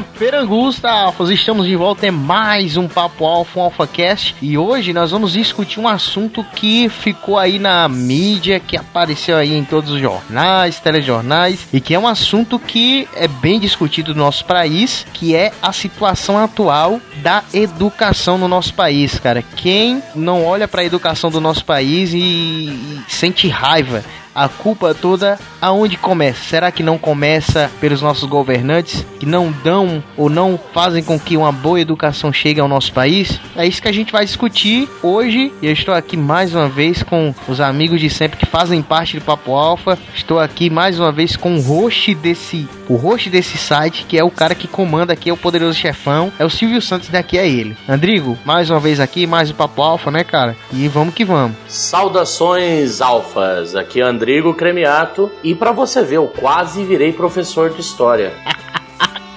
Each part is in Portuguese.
Perangusta, Alfas, estamos de volta em mais um Papo Alfa, um AlphaCast e hoje nós vamos discutir um assunto que ficou aí na mídia, que apareceu aí em todos os jornais, telejornais e que é um assunto que é bem discutido no nosso país, que é a situação atual da educação no nosso país, cara. Quem não olha para a educação do nosso país e, e sente raiva a culpa toda aonde começa? Será que não começa pelos nossos governantes que não dão ou não fazem com que uma boa educação chegue ao nosso país? É isso que a gente vai discutir hoje. E eu estou aqui mais uma vez com os amigos de sempre que fazem parte do Papo Alfa. Estou aqui mais uma vez com o host desse, o host desse site, que é o cara que comanda aqui, é o poderoso chefão, é o Silvio Santos daqui é ele. Andrigo, mais uma vez aqui, mais o Papo Alfa, né, cara? E vamos que vamos. Saudações alfas. Aqui é Andrigo Rodrigo Cremiato. E para você ver, eu quase virei professor de história.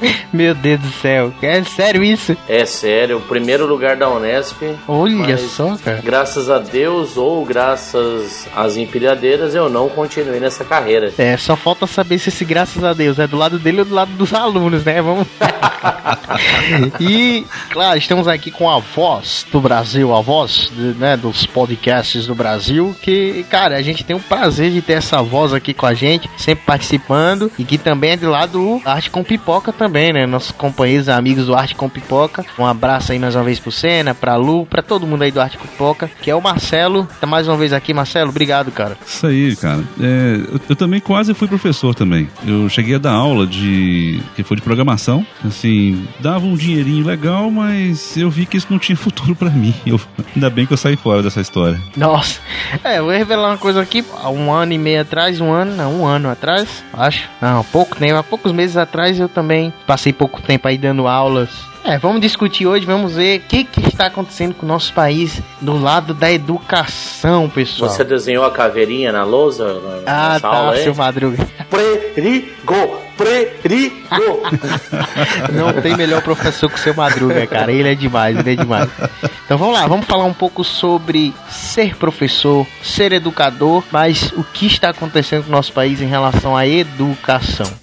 Meu Deus do céu, é sério isso? É sério, o primeiro lugar da Unesp. Olha só, cara. Graças a Deus ou graças às empilhadeiras, eu não continuei nessa carreira. É, só falta saber se esse graças a Deus é do lado dele ou do lado dos alunos, né? Vamos. e, claro, estamos aqui com a voz do Brasil, a voz né, dos podcasts do Brasil, que, cara, a gente tem o prazer de ter essa voz aqui com a gente, sempre participando, e que também é do lado do Arte com Pipoca também também, né? Nossos companheiros, amigos do Arte com Pipoca. Um abraço aí mais uma vez pro Senna, pra Lu, pra todo mundo aí do Arte com Pipoca, que é o Marcelo. Tá mais uma vez aqui, Marcelo. Obrigado, cara. Isso aí, cara. É, eu, eu, também quase fui professor também. Eu cheguei a dar aula de. que foi de programação. Assim, dava um dinheirinho legal, mas eu vi que isso não tinha futuro para mim. Eu, ainda bem que eu saí fora dessa história. Nossa. É, eu vou revelar uma coisa aqui. Há um ano e meio atrás, um ano, não, um ano atrás, acho. Não, pouco tempo, há poucos meses atrás eu também passei pouco tempo aí dando aulas. É, vamos discutir hoje, vamos ver o que, que está acontecendo com o nosso país do lado da educação, pessoal. Você desenhou a caveirinha na lousa? Na, ah, tá, seu Madruga. Perigo! Perigo! Não tem melhor professor que o seu Madruga, cara. Ele é demais, ele é demais. Então vamos lá, vamos falar um pouco sobre ser professor, ser educador, mas o que está acontecendo com o nosso país em relação à educação.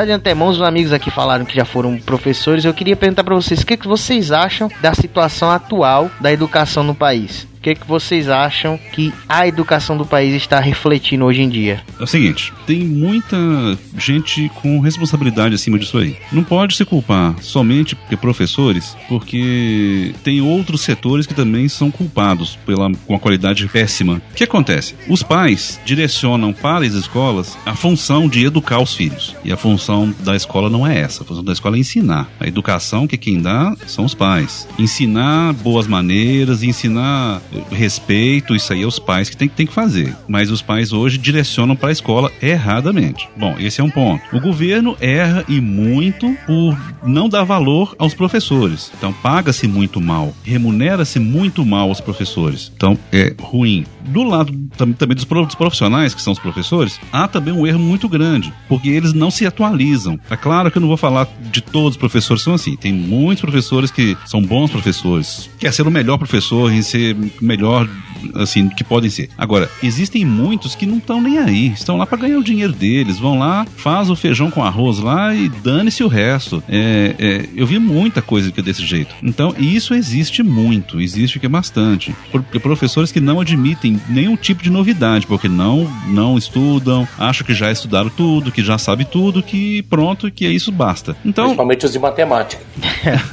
Já de antemão, os amigos aqui falaram que já foram professores. Eu queria perguntar para vocês o que, que vocês acham da situação atual da educação no país. O que, que vocês acham que a educação do país está refletindo hoje em dia? É o seguinte, tem muita gente com responsabilidade acima disso aí. Não pode se culpar somente porque professores, porque tem outros setores que também são culpados pela com a qualidade péssima. O que acontece? Os pais direcionam para as escolas a função de educar os filhos. E a função da escola não é essa. A função da escola é ensinar. A educação que quem dá são os pais. Ensinar boas maneiras, ensinar respeito, isso aí é os pais que tem, tem que fazer. Mas os pais hoje direcionam para a escola erradamente. Bom, esse é um ponto. O governo erra e muito por não dar valor aos professores. Então paga-se muito mal, remunera-se muito mal os professores. Então é ruim. Do lado também dos profissionais, que são os professores, há também um erro muito grande, porque eles não se atualizam. É claro que eu não vou falar de todos os professores são assim. Tem muitos professores que são bons professores, quer ser o melhor professor, em ser melhor assim, que podem ser. Agora, existem muitos que não estão nem aí, estão lá para ganhar o dinheiro deles, vão lá, faz o feijão com arroz lá e dane-se o resto. É, é, eu vi muita coisa que é desse jeito. Então, isso existe muito, existe que é bastante. Porque professores que não admitem nenhum tipo de novidade, porque não, não estudam, acham que já estudaram tudo, que já sabe tudo, que pronto, que é isso basta. Então, Principalmente os de matemática.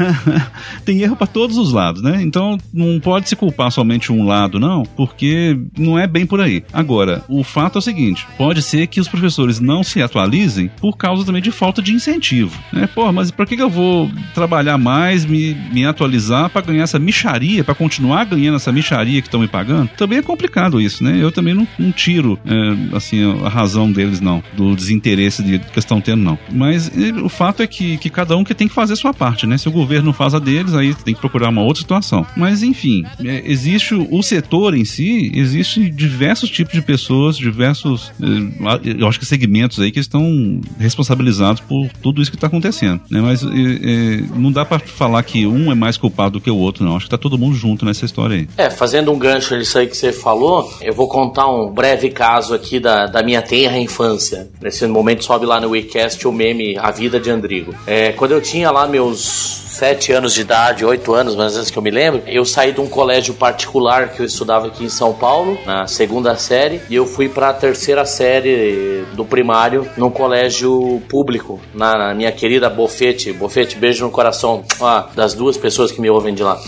tem erro para todos os lados, né? Então não pode se culpar somente um lado, não, porque não é bem por aí. Agora, o fato é o seguinte: pode ser que os professores não se atualizem por causa também de falta de incentivo. Né? Pô, mas para que, eu vou trabalhar mais, me, me atualizar para ganhar essa micharia, para continuar ganhando essa micharia que estão me pagando? Também é complicado isso, né? Eu também não, não tiro é, assim a razão deles, não, do desinteresse de, que estão tendo, não. Mas e, o fato é que, que cada um que tem que fazer a sua parte, né? Se o governo não faz a deles, aí tem que procurar uma outra situação. Mas enfim, é, existe o, o setor em si, existe diversos tipos de pessoas, diversos, é, eu acho que segmentos aí que estão responsabilizados por tudo isso que está acontecendo, né? Mas é, é, não dá para falar que um é mais culpado do que o outro, não. Acho que tá todo mundo junto nessa história aí. É, fazendo um gancho nisso aí que você falou, eu vou contar um breve caso aqui da, da minha tenra infância. Nesse momento sobe lá no WeCast o meme A Vida de Andrigo. É, quando eu tinha lá meus sete anos de idade, oito anos, mais vezes que eu me lembro, eu saí de um colégio particular que eu estudava aqui em São Paulo, na segunda série, e eu fui para a terceira série do primário num colégio público, na, na minha querida Bofete. Bofete, beijo no coração ah, das duas pessoas que me ouvem de lá.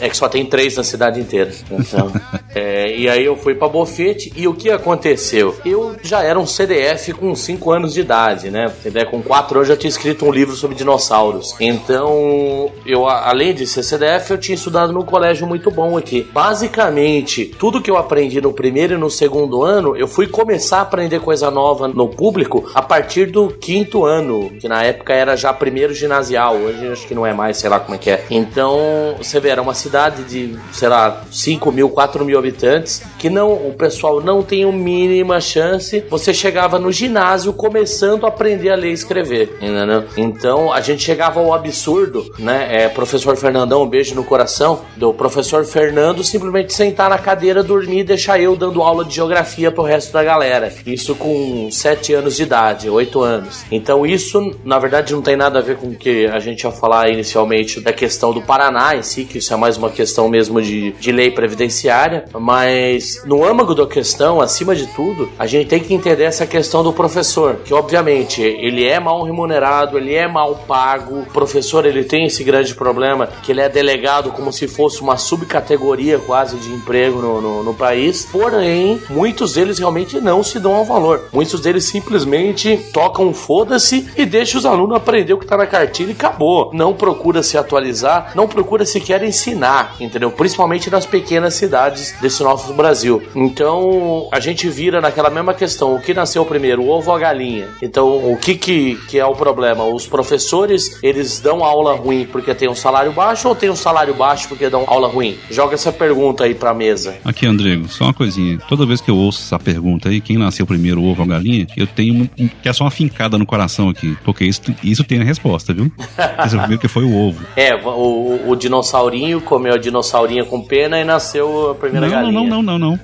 É que só tem três na cidade inteira. Então, é, e aí eu fui para Bofete e o que aconteceu? Eu já era um CDF com cinco anos de idade, né? Com quatro anos eu já tinha escrito um livro sobre dinossauros. Então eu, além de ser CDF, eu tinha estudado num colégio muito bom aqui. Basicamente, tudo que eu aprendi no primeiro e no segundo ano, eu fui começar a aprender coisa nova no público a partir do quinto ano, que na época era já primeiro ginasial, hoje acho que não é mais, sei lá como é que é. Então, você vê, era uma cidade de, sei lá, 5 mil, 4 mil habitantes, que não, o pessoal não tem a mínima chance. Você chegava no ginásio começando a aprender a ler e escrever, entendeu? Então, a gente chegava ao absurdo né? É, professor Fernandão, um beijo no coração, do professor Fernando simplesmente sentar na cadeira, dormir e deixar eu dando aula de geografia pro resto da galera. Isso com 7 anos de idade, 8 anos. Então isso, na verdade, não tem nada a ver com o que a gente ia falar inicialmente da questão do Paraná em si, que isso é mais uma questão mesmo de, de lei previdenciária, mas no âmago da questão, acima de tudo, a gente tem que entender essa questão do professor, que obviamente ele é mal remunerado, ele é mal pago, o professor ele tem esse grande problema, que ele é delegado como se fosse uma subcategoria quase de emprego no, no, no país. Porém, muitos deles realmente não se dão ao valor. Muitos deles simplesmente tocam foda-se e deixam os alunos aprender o que tá na cartilha e acabou. Não procura se atualizar, não procura sequer ensinar, entendeu? Principalmente nas pequenas cidades desse nosso Brasil. Então, a gente vira naquela mesma questão, o que nasceu primeiro, o ovo ou a galinha? Então, o que que, que é o problema? Os professores, eles dão aula ruim porque tem um salário baixo ou tem um salário baixo porque dão aula ruim? Joga essa pergunta aí pra mesa. Aqui, Andrego, só uma coisinha. Toda vez que eu ouço essa pergunta aí, quem nasceu primeiro, ovo ou a galinha, eu tenho que é só uma fincada no coração aqui, porque isso, isso tem a resposta, viu? Esse é o primeiro que foi o ovo. É, o, o dinossaurinho comeu a dinossaurinha com pena e nasceu a primeira não, galinha. Não, não, não, não, não.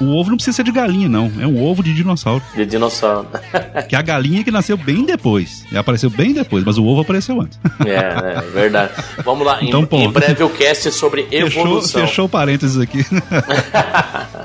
o ovo não precisa ser de galinha, não. É um ovo de dinossauro. De dinossauro. que a galinha que nasceu bem depois. Apareceu bem depois, mas o ovo apareceu antes. é, é verdade. Vamos lá, então, em, em breve o cast é sobre evolução. Fechou, fechou parênteses aqui.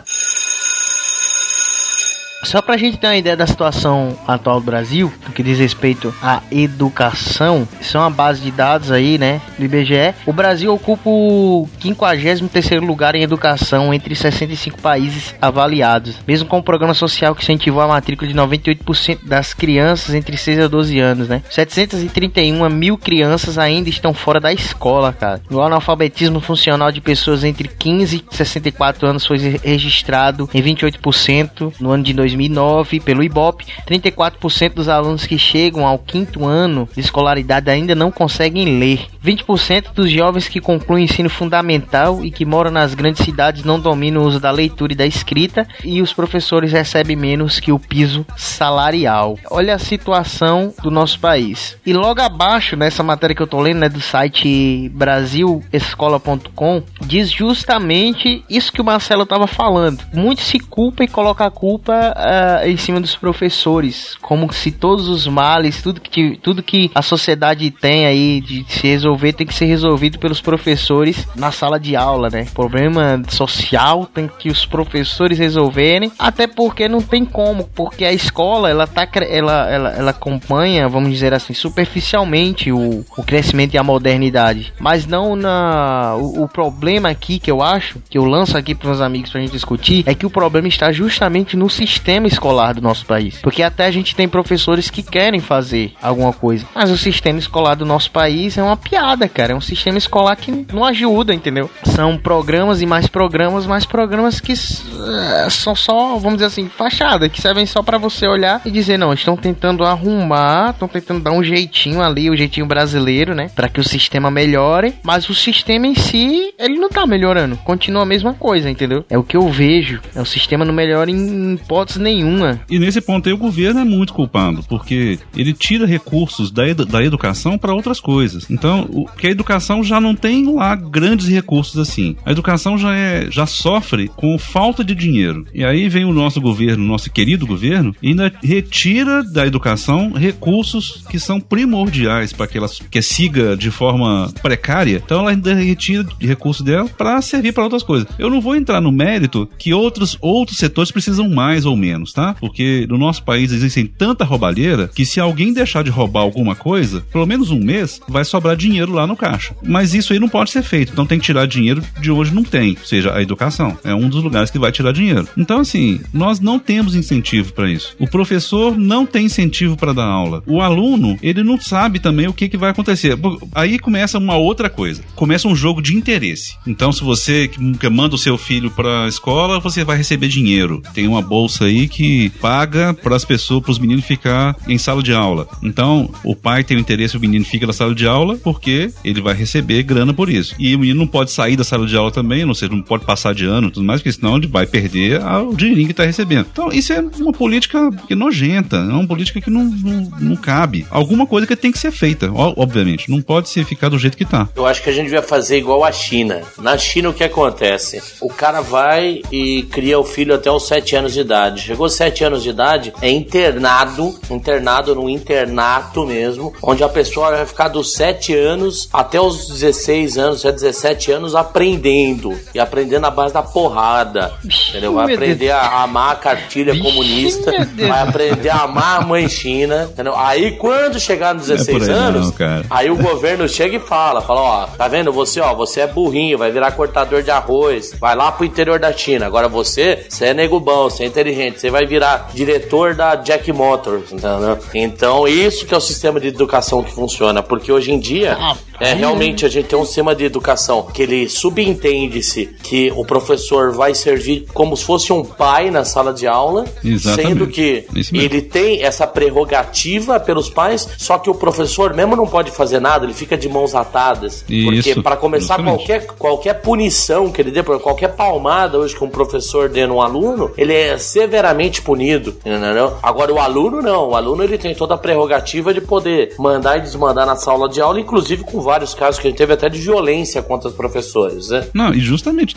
Só pra gente ter uma ideia da situação atual do Brasil, no que diz respeito à educação, são é a base de dados aí, né, do IBGE. O Brasil ocupa o 53º lugar em educação entre 65 países avaliados, mesmo com o um programa social que incentivou a matrícula de 98% das crianças entre 6 a 12 anos, né? 731 mil crianças ainda estão fora da escola, cara. O analfabetismo funcional de pessoas entre 15 e 64 anos foi registrado em 28% no ano de 2000 2009 pelo IBOP, 34% dos alunos que chegam ao quinto ano de escolaridade ainda não conseguem ler. 20% dos jovens que concluem ensino fundamental e que moram nas grandes cidades não dominam o uso da leitura e da escrita e os professores recebem menos que o piso salarial. Olha a situação do nosso país. E logo abaixo, nessa matéria que eu tô lendo, né, do site brasilescola.com, diz justamente isso que o Marcelo estava falando. Muito se culpa e coloca a culpa uh, em cima dos professores, como se todos os males, tudo que, tudo que a sociedade tem aí de se resolver tem que ser resolvido pelos professores na sala de aula, né? Problema social tem que os professores resolverem, até porque não tem como, porque a escola ela tá ela, ela, ela acompanha, vamos dizer assim, superficialmente o, o crescimento e a modernidade, mas não na o, o problema aqui que eu acho, que eu lanço aqui para meus amigos pra gente discutir, é que o problema está justamente no sistema escolar do nosso país. Porque até a gente tem professores que querem fazer alguma coisa, mas o sistema escolar do nosso país é uma piada, cara. É um sistema escolar que não ajuda, entendeu? São programas e mais programas, mais programas que uh, são só, vamos dizer assim, fachada, que servem só para você olhar e dizer, não, estão tentando arrumar, estão tentando dar um jeitinho ali, o um jeitinho brasileiro, né? Para que o sistema melhore, mas o sistema em si, ele não tá melhorando. Continua a mesma coisa, entendeu? É o que eu vejo. É o sistema não melhora em hipótese nenhuma. E nesse ponto aí o governo é muito culpado, porque ele tira recursos da, edu da educação para outras coisas. Então, o, que a educação já não tem lá grandes recursos assim. A educação já é já sofre com falta de dinheiro. E aí vem o nosso governo, nosso querido governo, e ainda retira da educação recursos que são primordiais para que ela que siga de forma precária. Então ela ainda retira recursos dela para servir para outras coisas. Eu não vou entrar no mérito que outros, outros setores precisam mais ou menos, tá? Porque no nosso país existem tanta roubalheira que se alguém deixar de roubar alguma coisa, pelo menos um mês, vai sobrar dinheiro lá no caixa. Mas isso aí não pode ser feito. Então tem que tirar dinheiro de onde não tem, ou seja, a educação. É um dos lugares que vai tirar dinheiro. Então, assim, nós não temos incentivo para isso. O professor não tem incentivo para dar aula. O aluno, ele não sabe também o que, que vai acontecer. Aí começa uma outra coisa. Começa um jogo de interesse. Então, se você manda o seu filho para a escola, você vai receber dinheiro. Tem uma bolsa aí que paga para as pessoas, para os meninos ficar em sala de aula. Então, o pai tem o interesse, o menino fica na sala de aula porque ele vai receber grana por isso. E o menino não pode sair da sala de aula também, ou seja, não pode passar de ano, tudo mais, porque senão ele vai perder o dinheirinho que está recebendo. Então, isso é uma política que é nojenta, é uma política que não, não, não cabe. Alguma coisa que tem que ser feita, obviamente. Não pode ser ficar do jeito que está. Eu acho que a gente vai fazer igual a China. Na China, o que acontece? O cara vai e cria o filho até os 7 anos de idade. Chegou aos 7 anos de idade, é internado, internado no internato mesmo, onde a pessoa vai ficar dos 7 anos até os 16 anos, até 17 anos aprendendo. E aprendendo na base da porrada. Entendeu? Vai aprender a amar a cartilha comunista, vai aprender a amar a mãe China. Entendeu? Aí quando chegar nos 16 é anos, não, aí o governo chega e fala, fala, ó, tá vendo? Você, ó, você é burrinho, vai virar cortador de arroz, vai lá pro interior da China. Agora você, você é nego bom, você é inteligente, você vai virar diretor da Jack Motors, entendeu? Então, isso que é o sistema de educação que funciona, porque hoje em dia, ah, é realmente a gente tem um sistema de educação que ele subentende-se que o professor vai servir como se fosse um pai na sala de aula, Exatamente. sendo que ele tem essa prerrogativa pelos pais, só que o professor mesmo não pode fazer nada, ele fica de mãos atadas, Isso. porque para começar qualquer qualquer punição que ele dê, qualquer palmada hoje que um professor dê no aluno, ele é severamente punido, entendeu? Agora o aluno não, o aluno ele tem toda a prerrogativa de poder mandar e desmandar na sala de aula, inclusive com vários casos que a gente teve até de violência contra os professores, né? Não, e justamente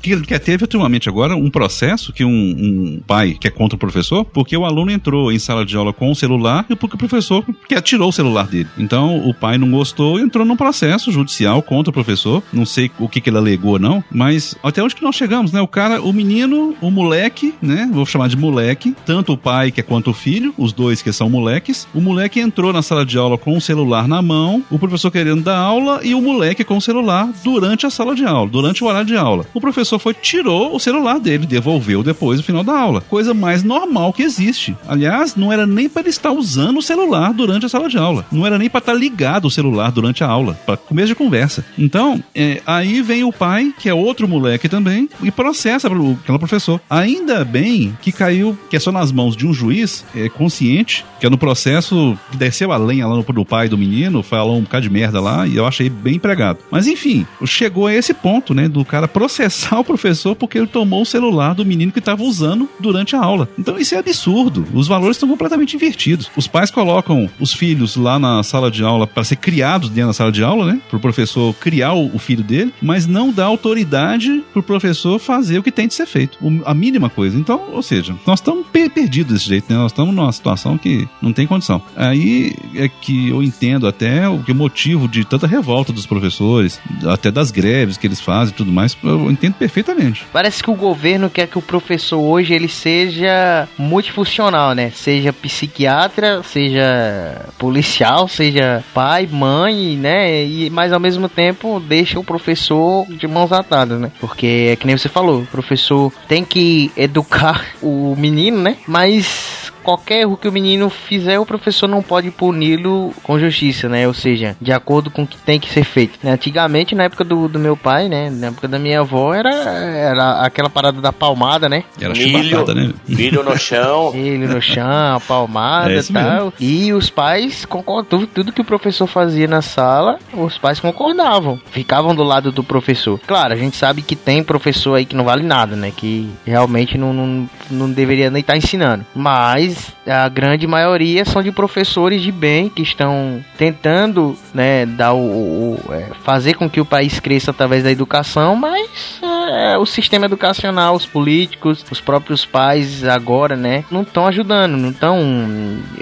que, que teve ultimamente agora um processo que um, um, pai que é contra o professor, porque o aluno entrou em sala de aula com o celular e porque o professor que atirou o celular dele. Então o pai não gostou e entrou num processo judicial contra o professor. Não sei o que, que ele alegou, não, mas até onde que nós chegamos, né? O cara, o menino, o moleque, né? Vou chamar de moleque, tanto o pai que é quanto o filho, os dois que são moleques. O moleque entrou na sala de aula com o celular na mão, o professor querendo dar aula e o moleque com o celular durante a sala de aula, durante o horário de aula. O professor foi, tirou o celular dele, devolveu depois no final da aula. Coisa mais normal que existe. Aliás, não era nem para ele estar usando o celular durante a sala de aula. Não era nem para estar ligado o celular durante a aula, para começo de conversa. Então, é, aí vem o pai, que é outro moleque também, e processa aquele professor. Ainda bem que caiu, que é só nas mãos de um juiz é, consciente, que é no processo que desceu a lenha lá no, do pai do menino, falou um bocado de merda lá, e eu achei bem empregado. Mas enfim, chegou a esse ponto, né, do cara processar o professor porque ele tomou o celular do menino que estava usando durante a aula. Então isso é absurdo. Os valores estão completamente invertidos. Os pais colocam os filhos lá na sala de aula para ser criados dentro da sala de aula, né, para o professor criar o filho dele, mas não dá autoridade para o professor fazer o que tem de ser feito. a mínima coisa. Então, ou seja, nós estamos perdidos desse jeito, né? Nós estamos numa situação que não tem condição. Aí é que eu entendo até o motivo de tanta revolta dos professores, até das greves que eles fazem e tudo mais, eu entendo perfeitamente. Parece que o governo quer que o professor hoje ele seja multifuncional, né? Seja psiquiatra, seja policial, seja pai, mãe, né? E mas ao mesmo tempo deixa o professor de mãos atadas, né? Porque é que nem você falou, o professor tem que educar o menino, né? Mas qualquer erro que o menino fizer, o professor não pode puni-lo com justiça, né? Ou seja, de acordo com o que tem que ser feito. Né? Antigamente, na época do, do meu pai, né? Na época da minha avó, era, era aquela parada da palmada, né? Era milho, né? Milho no chão. milho no chão, palmada é e tal. Mesmo. E os pais concordavam. Tudo que o professor fazia na sala, os pais concordavam. Ficavam do lado do professor. Claro, a gente sabe que tem professor aí que não vale nada, né? Que realmente não, não, não deveria nem estar tá ensinando. Mas a grande maioria são de professores de bem que estão tentando né, dar o, o é, fazer com que o país cresça através da educação, mas é, o sistema educacional, os políticos, os próprios pais agora, né, não estão ajudando, não estão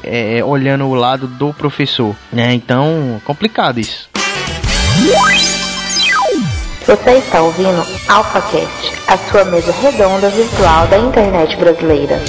é, olhando o lado do professor, né? Então, complicado isso. Você está ouvindo AlphaCast, a sua mesa redonda virtual da internet brasileira.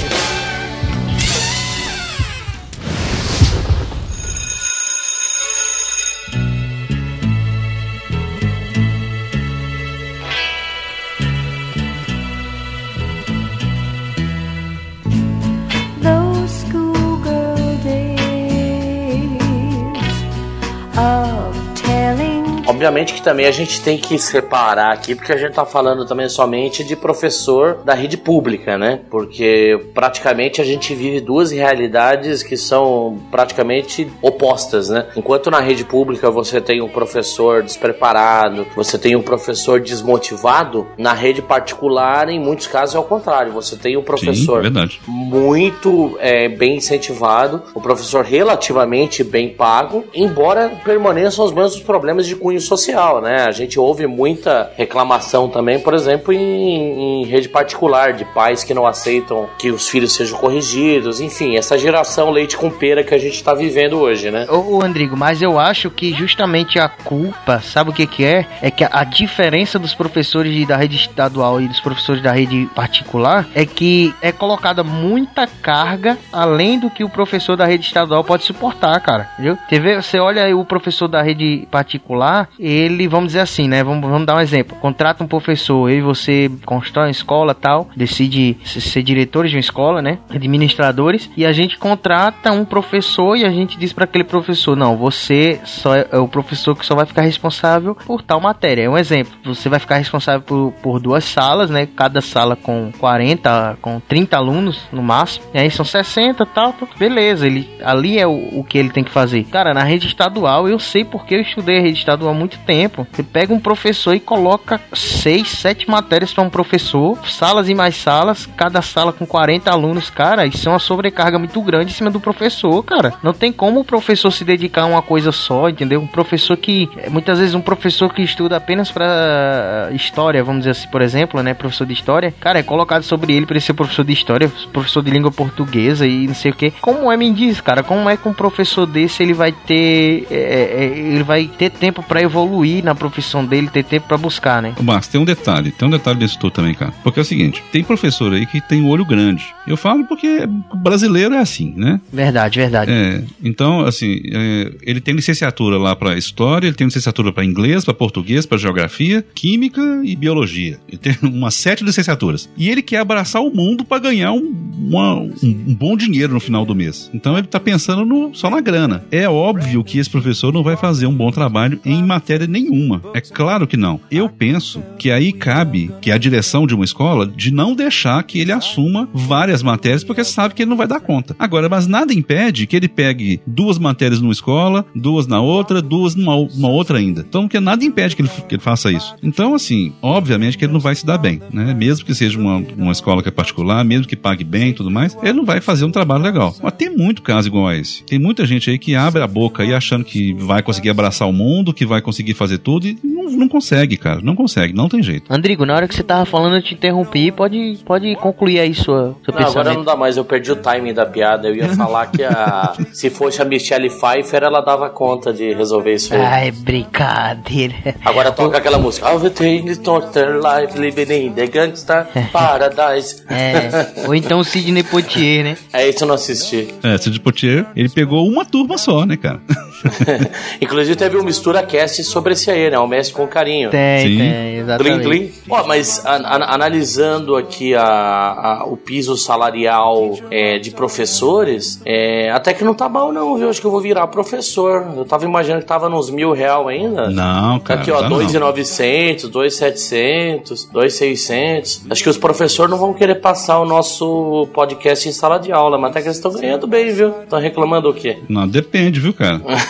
Obviamente que também a gente tem que separar aqui, porque a gente está falando também somente de professor da rede pública, né? Porque praticamente a gente vive duas realidades que são praticamente opostas, né? Enquanto na rede pública você tem um professor despreparado, você tem um professor desmotivado, na rede particular, em muitos casos, é o contrário. Você tem um professor Sim, muito é, bem incentivado, um professor relativamente bem pago, embora permaneçam os mesmos problemas de cunho social, né? A gente ouve muita reclamação também, por exemplo, em, em rede particular, de pais que não aceitam que os filhos sejam corrigidos, enfim, essa geração leite com pera que a gente está vivendo hoje, né? Ô, Andrigo, mas eu acho que justamente a culpa, sabe o que que é? É que a diferença dos professores da rede estadual e dos professores da rede particular é que é colocada muita carga além do que o professor da rede estadual pode suportar, cara. Entendeu? Você olha aí o professor da rede particular, ele, vamos dizer assim, né? Vamos, vamos dar um exemplo. Contrata um professor, eu e você constrói uma escola tal, decide ser diretores de uma escola, né? Administradores, e a gente contrata um professor e a gente diz para aquele professor: não, você só é, é, o professor que só vai ficar responsável por tal matéria. É um exemplo. Você vai ficar responsável por, por duas salas, né? Cada sala com 40, com 30 alunos no máximo. E aí são 60 tal, tal. Beleza, ele ali é o, o que ele tem que fazer. Cara, na rede estadual, eu sei porque eu estudei a rede estadual muito tempo. Você pega um professor e coloca seis, sete matérias para um professor, salas e mais salas, cada sala com 40 alunos, cara, isso é uma sobrecarga muito grande em cima do professor, cara. Não tem como o professor se dedicar a uma coisa só, entendeu? Um professor que muitas vezes um professor que estuda apenas para história, vamos dizer assim, por exemplo, né, professor de história, cara, é colocado sobre ele para ser professor de história, professor de língua portuguesa e não sei o que. Como é me diz, cara? Como é que um professor desse ele vai ter é, é, ele vai ter tempo para evoluir evoluir na profissão dele, ter tempo para buscar, né? Mas tem um detalhe, tem um detalhe desse tudo também, cara. Porque é o seguinte, tem professor aí que tem um olho grande. Eu falo porque brasileiro é assim, né? Verdade, verdade. É, então, assim, é, ele tem licenciatura lá para história, ele tem licenciatura para inglês, para português, para geografia, química e biologia. Ele tem umas sete licenciaturas. E ele quer abraçar o mundo para ganhar um, uma, um, um, bom dinheiro no final do mês. Então ele tá pensando no, só na grana. É óbvio que esse professor não vai fazer um bom trabalho em matéria matéria nenhuma. É claro que não. Eu penso que aí cabe que a direção de uma escola de não deixar que ele assuma várias matérias, porque sabe que ele não vai dar conta. Agora, mas nada impede que ele pegue duas matérias numa escola, duas na outra, duas numa, outra ainda. Então, que nada impede que ele, que ele faça isso. Então, assim, obviamente que ele não vai se dar bem, né? Mesmo que seja uma, uma escola que é particular, mesmo que pague bem e tudo mais, ele não vai fazer um trabalho legal. Mas tem muito caso igual a esse. Tem muita gente aí que abre a boca aí achando que vai conseguir abraçar o mundo, que vai conseguir fazer tudo e não, não consegue, cara. Não consegue, não tem jeito. Andrigo, na hora que você tava falando, eu te interrompi. Pode, pode concluir aí sua, seu não, agora não dá mais. Eu perdi o timing da piada. Eu ia falar que a, se fosse a Michelle Pfeiffer, ela dava conta de resolver isso aí. Ai, brincadeira. Agora toca aquela música. Life living in the gangsta paradise. É. Ou então o Sidney Poitier, né? É isso eu não assisti. É, Sidney Poitier, ele pegou uma turma só, né, cara? Inclusive teve um mistura cast sobre esse aí, né? O Mestre com Carinho. Tem, Sim. tem, exatamente. Glim, glim. Ó, mas a, a, analisando aqui a, o piso salarial é, de professores, é, até que não tá mal não, viu? Acho que eu vou virar professor. Eu tava imaginando que tava nos mil real ainda. Não, cara. Aqui, ó, 2,900, 2,700, 2,600. Acho que os professores não vão querer passar o nosso podcast em sala de aula, mas até que eles estão ganhando bem, viu? Estão reclamando o quê? Não, depende, viu, cara?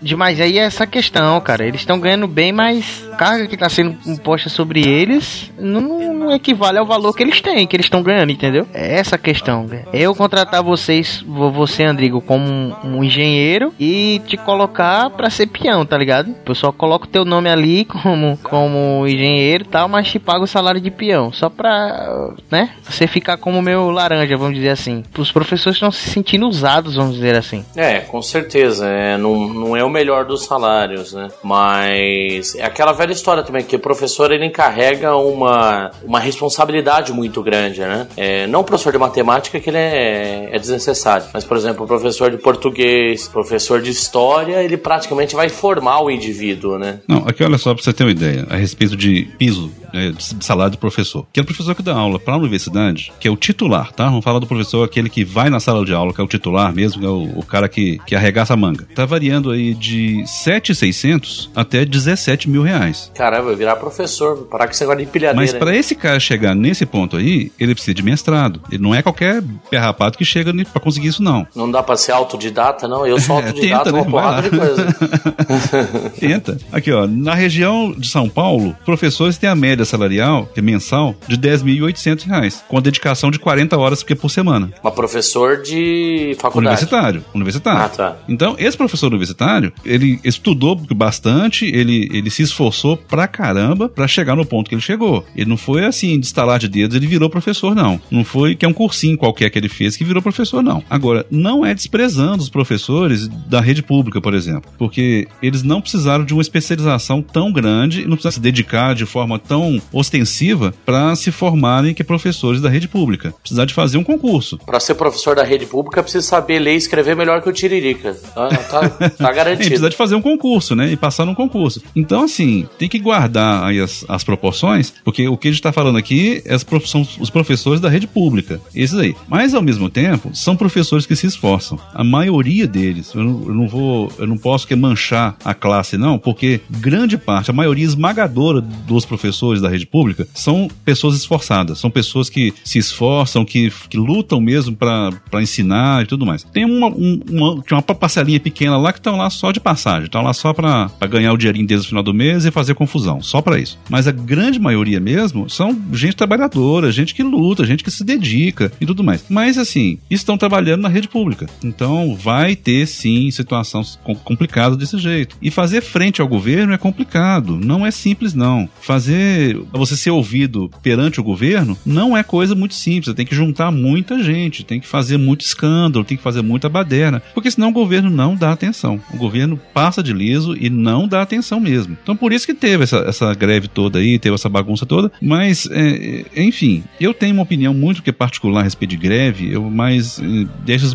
Demais, aí é essa questão, cara. Eles estão ganhando bem, mas a carga que está sendo imposta sobre eles não, não, equivale ao valor que eles têm, que eles estão ganhando, entendeu? É essa a questão. Eu contratar vocês, você, Andrigo, como um, engenheiro e te colocar para ser peão, tá ligado? O pessoal coloca o teu nome ali como, como engenheiro e tal, mas te paga o salário de peão. Só pra, né? Você ficar como meu laranja, vamos dizer assim. Os professores estão se sentindo usados, vamos dizer assim. É, com certeza. É, não, não é o melhor dos salários, né? Mas é aquela velha história também, que o professor ele encarrega uma, uma responsabilidade muito grande, né? É, não o professor de matemática, que ele é, é desnecessário, mas, por exemplo, o professor de português, professor de história, ele praticamente vai formar o indivíduo, né? Não, aqui olha só pra você ter uma ideia, a respeito de piso é, de salário do professor, que é o professor que dá aula para a universidade, que é o titular, tá? Vamos falar do professor, aquele que vai na sala de aula, que é o titular mesmo, que é o, o cara que, que arregaça a manga. Tá variando aí de 7,600 até 17 mil reais. Caramba, virar professor, parar com esse negócio de empilhadeira. Mas para esse cara chegar nesse ponto aí, ele precisa de mestrado. Ele não é qualquer perrapado que chega para conseguir isso, não. Não dá para ser autodidata, não? Eu sou autodidata, é, tenta, né? uma porrada de coisa. tenta. Aqui, ó, na região de São Paulo, professores têm a média salarial, que é mensal, de 10.800 reais, com a dedicação de 40 horas por semana. Mas professor de faculdade? Universitário. Universitário. Ah, tá. Então, esse professor universitário, ele estudou bastante, ele, ele se esforçou pra caramba pra chegar no ponto que ele chegou. Ele não foi assim, de estalar de dedos, ele virou professor, não. Não foi que é um cursinho qualquer que ele fez que virou professor, não. Agora, não é desprezando os professores da rede pública, por exemplo, porque eles não precisaram de uma especialização tão grande, não precisaram se dedicar de forma tão ostensiva para se formarem que professores da rede pública. Precisar de fazer um concurso. Para ser professor da rede pública, precisa saber ler e escrever melhor que o Tiririca. Tá, tá, tá garantido. precisa de fazer um concurso, né? E passar num concurso. Então, assim, tem que guardar aí as, as proporções, porque o que a gente está falando aqui é são os professores da rede pública. Esses aí. Mas, ao mesmo tempo, são professores que se esforçam. A maioria deles, eu não, eu não vou, eu não posso que manchar a classe, não, porque grande parte, a maioria esmagadora dos professores da rede pública são pessoas esforçadas, são pessoas que se esforçam, que, que lutam mesmo para ensinar e tudo mais. Tem uma, um, uma, uma parcelinha pequena lá que estão lá só de passagem, estão lá só para ganhar o dinheirinho desde o final do mês e fazer confusão, só para isso. Mas a grande maioria mesmo são gente trabalhadora, gente que luta, gente que se dedica e tudo mais. Mas assim, estão trabalhando na rede pública. Então vai ter sim situações complicadas desse jeito. E fazer frente ao governo é complicado, não é simples não. Fazer você ser ouvido perante o governo não é coisa muito simples. Você tem que juntar muita gente, tem que fazer muito escândalo, tem que fazer muita baderna, porque senão o governo não dá atenção. O governo passa de liso e não dá atenção mesmo. Então por isso que teve essa, essa greve toda aí, teve essa bagunça toda. Mas, é, é enfim, eu tenho uma opinião muito que particular a respeito de greve, eu mais é, deixa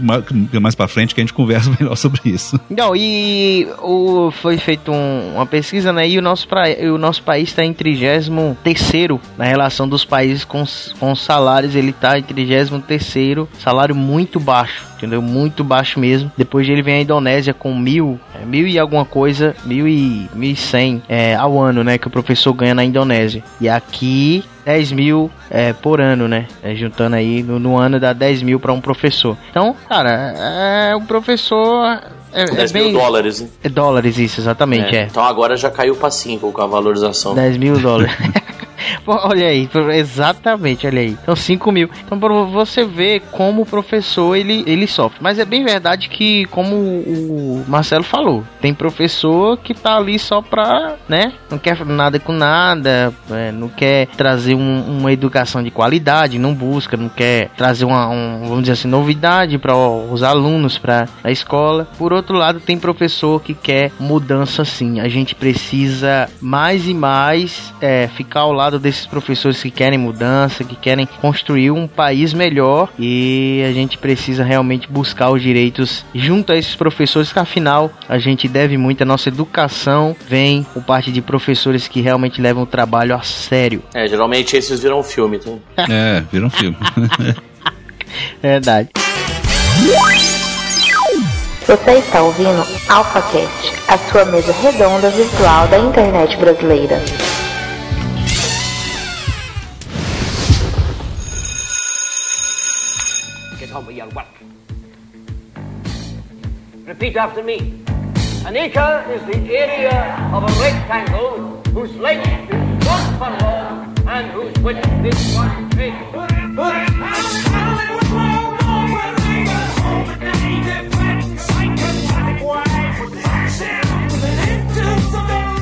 mais, para frente que a gente conversa melhor sobre isso. Não, e o, foi feito um, uma pesquisa, né? E o nosso, pra, o nosso país está em trigésimo terceiro na relação dos países com, com os salários. Ele tá em 33 terceiro, salário muito baixo entendeu? Muito baixo mesmo. Depois ele vem a Indonésia com mil, é, mil e alguma coisa, mil e mil cem é, ao ano, né? Que o professor ganha na Indonésia. E aqui 10 mil é, por ano, né? É, juntando aí no, no, ano dá 10 mil para um professor. Então, cara, é, o professor. É, 10 é bem, mil dólares. Hein? É dólares, isso, exatamente. É, é. Então agora já caiu para 5 com a valorização. 10 mil dólares. olha aí, exatamente, olha aí. Então 5 mil. Então pra você ver como o professor ele, ele sofre. Mas é bem verdade que, como o Marcelo falou, tem professor que tá ali só pra, né? Não quer nada com nada, é, não quer trazer um, uma educação de qualidade, não busca, não quer trazer uma, um, vamos dizer assim, novidade para os alunos, para a escola. Por outro lado, tem professor que quer mudança sim. A gente precisa mais e mais é, ficar ao lado desses professores que querem mudança, que querem construir um país melhor e a gente precisa realmente buscar os direitos junto a esses professores, que afinal a gente deve muito a nossa educação, vem por parte de professores que realmente levam o trabalho a sério. É, geralmente esses viram filme, tá? É, viram filme. Verdade. Você está ouvindo AlphaCast, a sua mesa redonda virtual da internet brasileira. Repeat after me. An acre is the area of a rectangle whose length is one furlong and whose width is one cubit.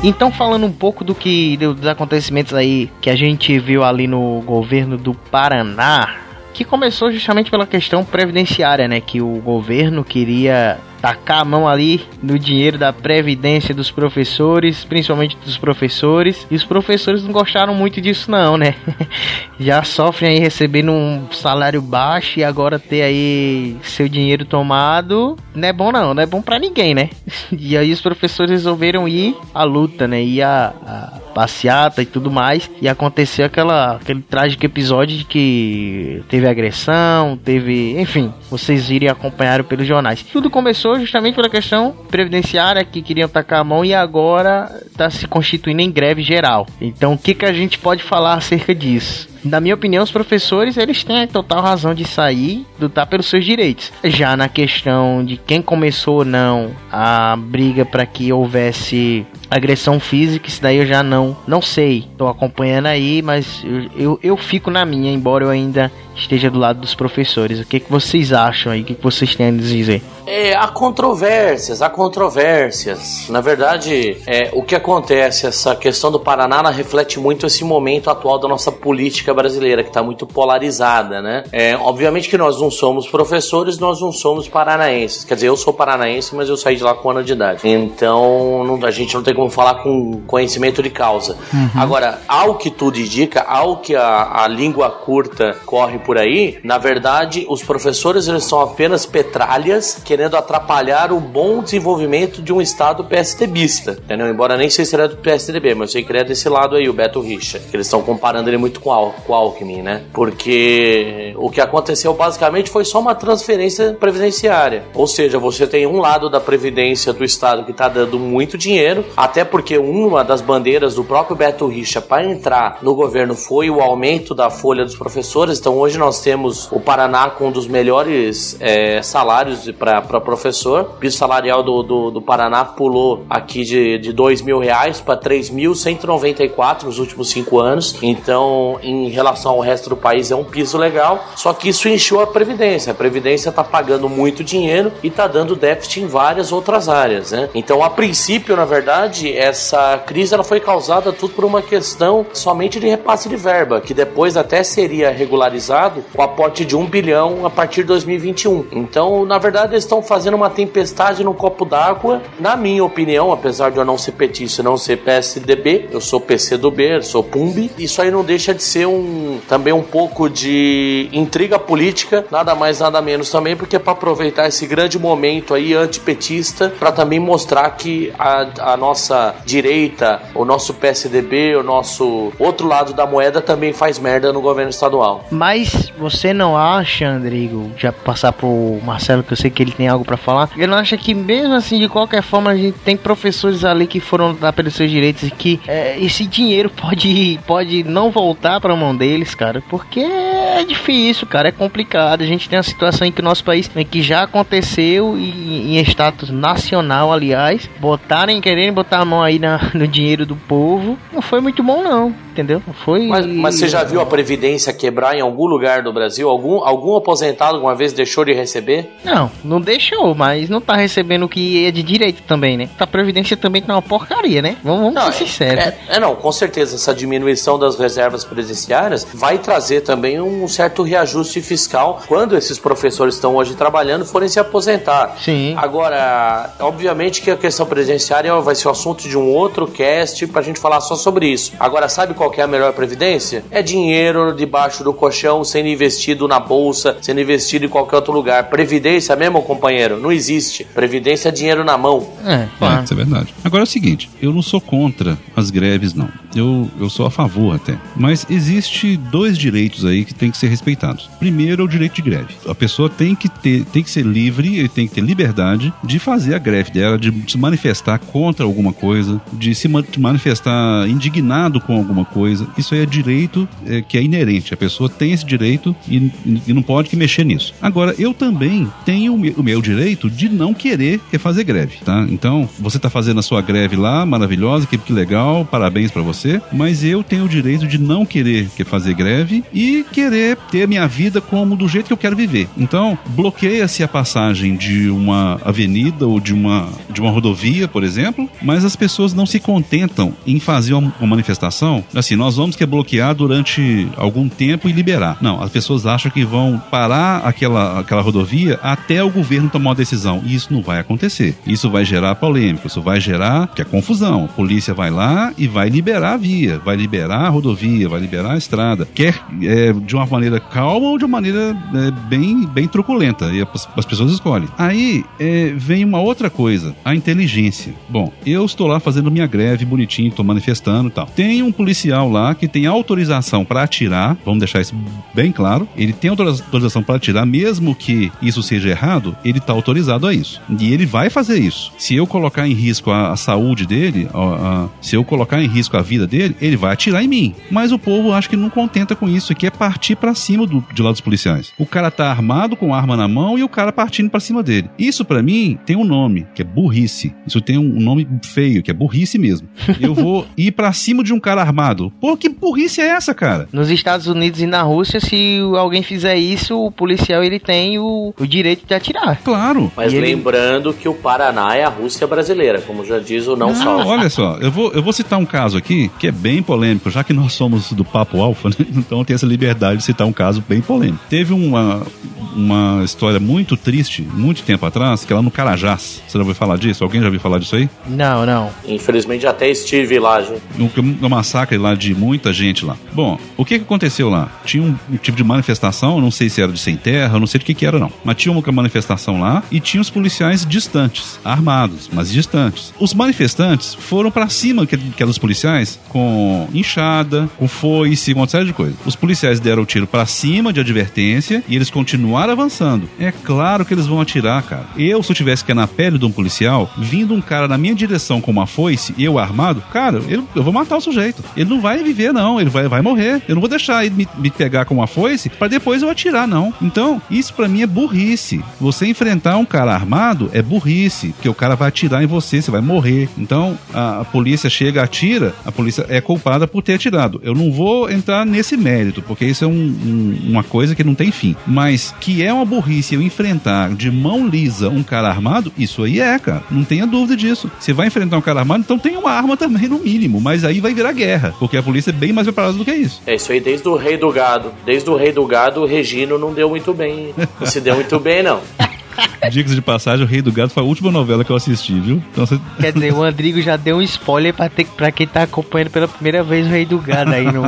Então, falando um pouco do que dos acontecimentos aí que a gente viu ali no governo do Paraná, que começou justamente pela questão previdenciária, né? Que o governo queria tacar a mão ali no dinheiro da previdência dos professores, principalmente dos professores. E os professores não gostaram muito disso não, né? Já sofrem aí recebendo um salário baixo e agora ter aí seu dinheiro tomado, não é bom não, não é bom para ninguém, né? E aí os professores resolveram ir à luta, né? Ir à, à passeata e tudo mais. E aconteceu aquela, aquele trágico episódio de que teve agressão, teve, enfim, vocês irem acompanhar pelos jornais. Tudo começou começou justamente pela questão previdenciária que queriam tacar a mão e agora está se constituindo em greve geral. Então, o que, que a gente pode falar acerca disso? Na minha opinião, os professores eles têm a total razão de sair, lutar pelos seus direitos. Já na questão de quem começou ou não a briga para que houvesse agressão física, isso daí eu já não não sei. Tô acompanhando aí, mas eu, eu, eu, fico na minha, embora eu ainda esteja do lado dos professores. O que, que vocês acham aí? O que, que vocês têm a dizer? É, há controvérsias, há controvérsias. Na verdade, é, o que acontece, essa questão do Paraná, ela reflete muito esse momento atual da nossa política brasileira, que está muito polarizada, né? É, obviamente que nós não somos professores, nós não somos paranaenses. Quer dizer, eu sou paranaense, mas eu saí de lá com um ano de idade. Então, não, a gente não tem como falar com conhecimento de causa. Uhum. Agora, ao que tudo indica, ao que a, a língua curta corre por aí, na verdade, os professores eles são apenas petralhas querendo atrapalhar o bom desenvolvimento de um Estado PSDBista, entendeu? Embora nem sei se ele é do PSDB, mas eu sei que ele é desse lado aí, o Beto Richa, eles estão comparando ele muito com, Al com Alckmin, né? Porque o que aconteceu basicamente foi só uma transferência previdenciária, ou seja, você tem um lado da previdência do Estado que está dando muito dinheiro, até porque uma das bandeiras do próprio Beto Richa para entrar no governo foi o aumento da folha dos professores, então hoje nós temos o Paraná com um dos melhores é, salários para professor. O piso salarial do, do, do, Paraná pulou aqui de, de dois mil reais para 3.194 nos últimos cinco anos. Então, em relação ao resto do país, é um piso legal. Só que isso encheu a Previdência. A Previdência está pagando muito dinheiro e está dando déficit em várias outras áreas. Né? Então, a princípio, na verdade, essa crise ela foi causada tudo por uma questão somente de repasse de verba, que depois até seria regularizada Estado com aporte de um bilhão a partir de 2021. Então, na verdade, eles estão fazendo uma tempestade no copo d'água. Na minha opinião, apesar de eu não ser petista e não ser PSDB, eu sou PCdoB, eu sou PUMB, isso aí não deixa de ser um também um pouco de intriga política, nada mais, nada menos também, porque é para aproveitar esse grande momento aí antipetista para também mostrar que a, a nossa direita, o nosso PSDB, o nosso outro lado da moeda também faz merda no governo estadual. Mas você não acha, Andrigo, já passar pro Marcelo, que eu sei que ele tem algo para falar, ele não acha que mesmo assim, de qualquer forma, a gente tem professores ali que foram lutar pelos seus direitos e que é, esse dinheiro pode, pode não voltar pra mão deles, cara, porque é difícil, cara, é complicado. A gente tem uma situação em que o nosso país, né, que já aconteceu e, em status nacional, aliás, botarem, querendo botar a mão aí na, no dinheiro do povo, não foi muito bom não entendeu? Foi. Mas, mas, você já viu a Previdência quebrar em algum lugar do Brasil? Algum, algum aposentado alguma vez deixou de receber? Não, não deixou, mas não tá recebendo o que é de direito também, né? A Previdência também tá uma porcaria, né? Vamos, vamos não, ser sinceros. É, é, não, com certeza, essa diminuição das reservas previdenciárias vai trazer também um certo reajuste fiscal quando esses professores estão hoje trabalhando forem se aposentar. Sim. Agora, obviamente que a questão previdenciária vai ser o assunto de um outro cast pra gente falar só sobre isso. Agora, sabe qual qual que é a melhor previdência? É dinheiro debaixo do colchão sendo investido na bolsa, sendo investido em qualquer outro lugar. Previdência mesmo, companheiro? Não existe. Previdência é dinheiro na mão. É, claro. é, isso é verdade. Agora é o seguinte, eu não sou contra as greves, não. Eu, eu sou a favor até. Mas existe dois direitos aí que tem que ser respeitados. Primeiro é o direito de greve. A pessoa tem que ter, tem que ser livre, ele tem que ter liberdade de fazer a greve dela, de se manifestar contra alguma coisa, de se manifestar indignado com alguma coisa. Isso aí é direito é, que é inerente. A pessoa tem esse direito e, e, não pode que mexer nisso. Agora, eu também tenho o meu, o meu direito de não querer que fazer greve, tá? Então, você está fazendo a sua greve lá, maravilhosa, que, que legal, parabéns para você, mas eu tenho o direito de não querer que fazer greve e querer ter a minha vida como do jeito que eu quero viver. Então, bloqueia-se a passagem de uma avenida ou de uma, de uma rodovia, por exemplo, mas as pessoas não se contentam em fazer uma, uma manifestação assim, nós vamos que bloquear durante algum tempo e liberar. Não, as pessoas acham que vão parar aquela, aquela rodovia até o governo tomar uma decisão. E isso não vai acontecer. Isso vai gerar polêmica, isso vai gerar que é confusão. A polícia vai lá e vai liberar a via, vai liberar a rodovia, vai liberar a estrada. Quer é, de uma maneira calma ou de uma maneira é, bem, bem truculenta. E as, as pessoas escolhem. Aí é, vem uma outra coisa, a inteligência. Bom, eu estou lá fazendo minha greve bonitinho, estou manifestando e tal. Tem um policial policial lá que tem autorização para atirar, vamos deixar isso bem claro, ele tem autorização para atirar, mesmo que isso seja errado, ele está autorizado a isso. E ele vai fazer isso. Se eu colocar em risco a, a saúde dele, a, a, se eu colocar em risco a vida dele, ele vai atirar em mim. Mas o povo acho que não contenta com isso e quer partir para cima do, de lá dos policiais. O cara tá armado com arma na mão e o cara partindo para cima dele. Isso para mim tem um nome, que é burrice. Isso tem um nome feio, que é burrice mesmo. Eu vou ir para cima de um cara armado Pô, que burrice é essa, cara? Nos Estados Unidos e na Rússia, se alguém fizer isso, o policial ele tem o, o direito de atirar. Claro. Mas e lembrando ele... que o Paraná é a Rússia brasileira, como já diz o não, não só. Olha só, eu vou, eu vou citar um caso aqui que é bem polêmico, já que nós somos do Papo Alfa, né? então eu tenho essa liberdade de citar um caso bem polêmico. Teve uma, uma história muito triste, muito tempo atrás, que é lá no Carajás. Você já ouviu falar disso? Alguém já ouviu falar disso aí? Não, não. Infelizmente até estive lá, gente. Um, um massacre lá de muita gente lá. Bom, o que, que aconteceu lá? Tinha um, um tipo de manifestação, não sei se era de sem terra, não sei do que, que era não. Mas tinha uma manifestação lá e tinha os policiais distantes, armados, mas distantes. Os manifestantes foram para cima aqueles policiais com enxada, com foice, com uma série de coisas. Os policiais deram o tiro para cima de advertência e eles continuaram avançando. É claro que eles vão atirar, cara. Eu, se eu tivesse que ir na pele de um policial, vindo um cara na minha direção com uma foice, eu armado, cara, eu, eu vou matar o sujeito. Ele não vai viver, não. Ele vai, vai morrer. Eu não vou deixar ele me, me pegar com uma foice para depois eu atirar, não. Então, isso para mim é burrice. Você enfrentar um cara armado é burrice, porque o cara vai atirar em você, você vai morrer. Então, a, a polícia chega, atira, a polícia é culpada por ter atirado. Eu não vou entrar nesse mérito, porque isso é um, um, uma coisa que não tem fim. Mas que Que é uma burrice eu enfrentar de mão lisa um cara armado, isso aí é, cara. Não tenha dúvida disso. Você vai enfrentar um cara armado, então tem uma arma também, no mínimo. Mas aí vai virar guerra, porque a polícia é bem mais preparada do que isso. É isso aí desde o rei do gado. Desde o rei do gado, o Regino não deu muito bem. Não se deu muito bem, não. Dicas de passagem, O Rei do Gado foi a última novela que eu assisti, viu? Então você... Quer dizer, o Andrigo já deu um spoiler pra, ter, pra quem tá acompanhando pela primeira vez o Rei do Gado aí no.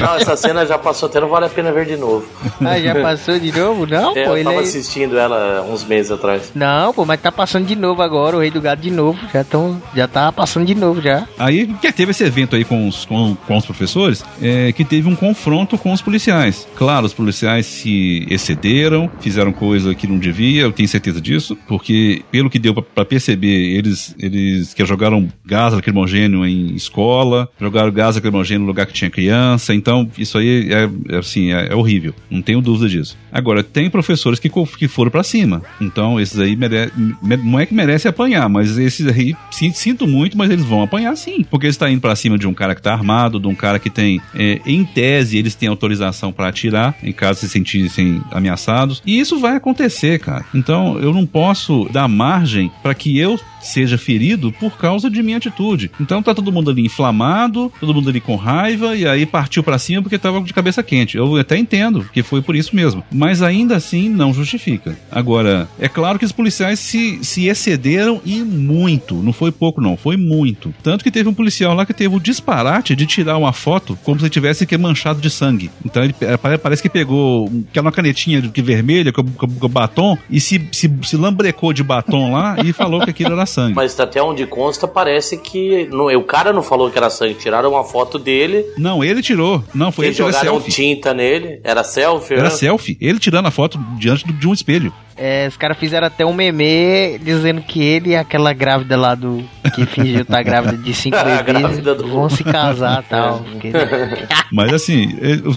não, essa cena já passou, até não vale a pena ver de novo. Ah, já passou de novo? Não, é, pô. Eu tava é... assistindo ela uns meses atrás. Não, pô, mas tá passando de novo agora, o Rei do Gado de novo. Já, tão, já tá passando de novo já. Aí que teve esse evento aí com os, com, com os professores, é, que teve um confronto com os policiais. Claro, os policiais se excederam, fizeram coisa que não devia, eu tenho certeza disso, porque pelo que deu para perceber, eles, eles que jogaram gás lacrimogênio em escola, jogaram gás lacrimogênio no lugar que tinha criança, então isso aí é, é assim, é, é, horrível, não tenho dúvida disso. Agora, tem professores que, que foram para cima, então esses aí mere, não é que merece apanhar, mas esses aí, sinto muito, mas eles vão apanhar sim, porque eles estão tá indo para cima de um cara que tá armado, de um cara que tem, é, em tese, eles têm autorização para atirar, em caso se sentissem ameaçados, e isso vai acontecer, cara. Então, eu não posso dar margem para que eu seja ferido por causa de minha atitude. Então tá todo mundo ali inflamado, todo mundo ali com raiva e aí partiu para cima porque tava de cabeça quente. Eu até entendo que foi por isso mesmo, mas ainda assim não justifica. Agora, é claro que os policiais se, se excederam e muito, não foi pouco não, foi muito. Tanto que teve um policial lá que teve o disparate de tirar uma foto como se tivesse que manchado de sangue. Então ele é, parece que pegou aquela canetinha que vermelha com, com, com batom e se, se, se lambrecou de batom lá e falou que aquilo era sangue. Mas até onde consta, parece que não, o cara não falou que era sangue. Tiraram uma foto dele. Não, ele tirou. Não, foi ele que jogaram selfie. tinta nele. Era selfie? Era né? selfie. Ele tirando a foto diante de um espelho. É, os caras fizeram até um meme dizendo que ele e aquela grávida lá do. que fingiu estar tá grávida de cinco bebês vão se casar e tal. Mas assim,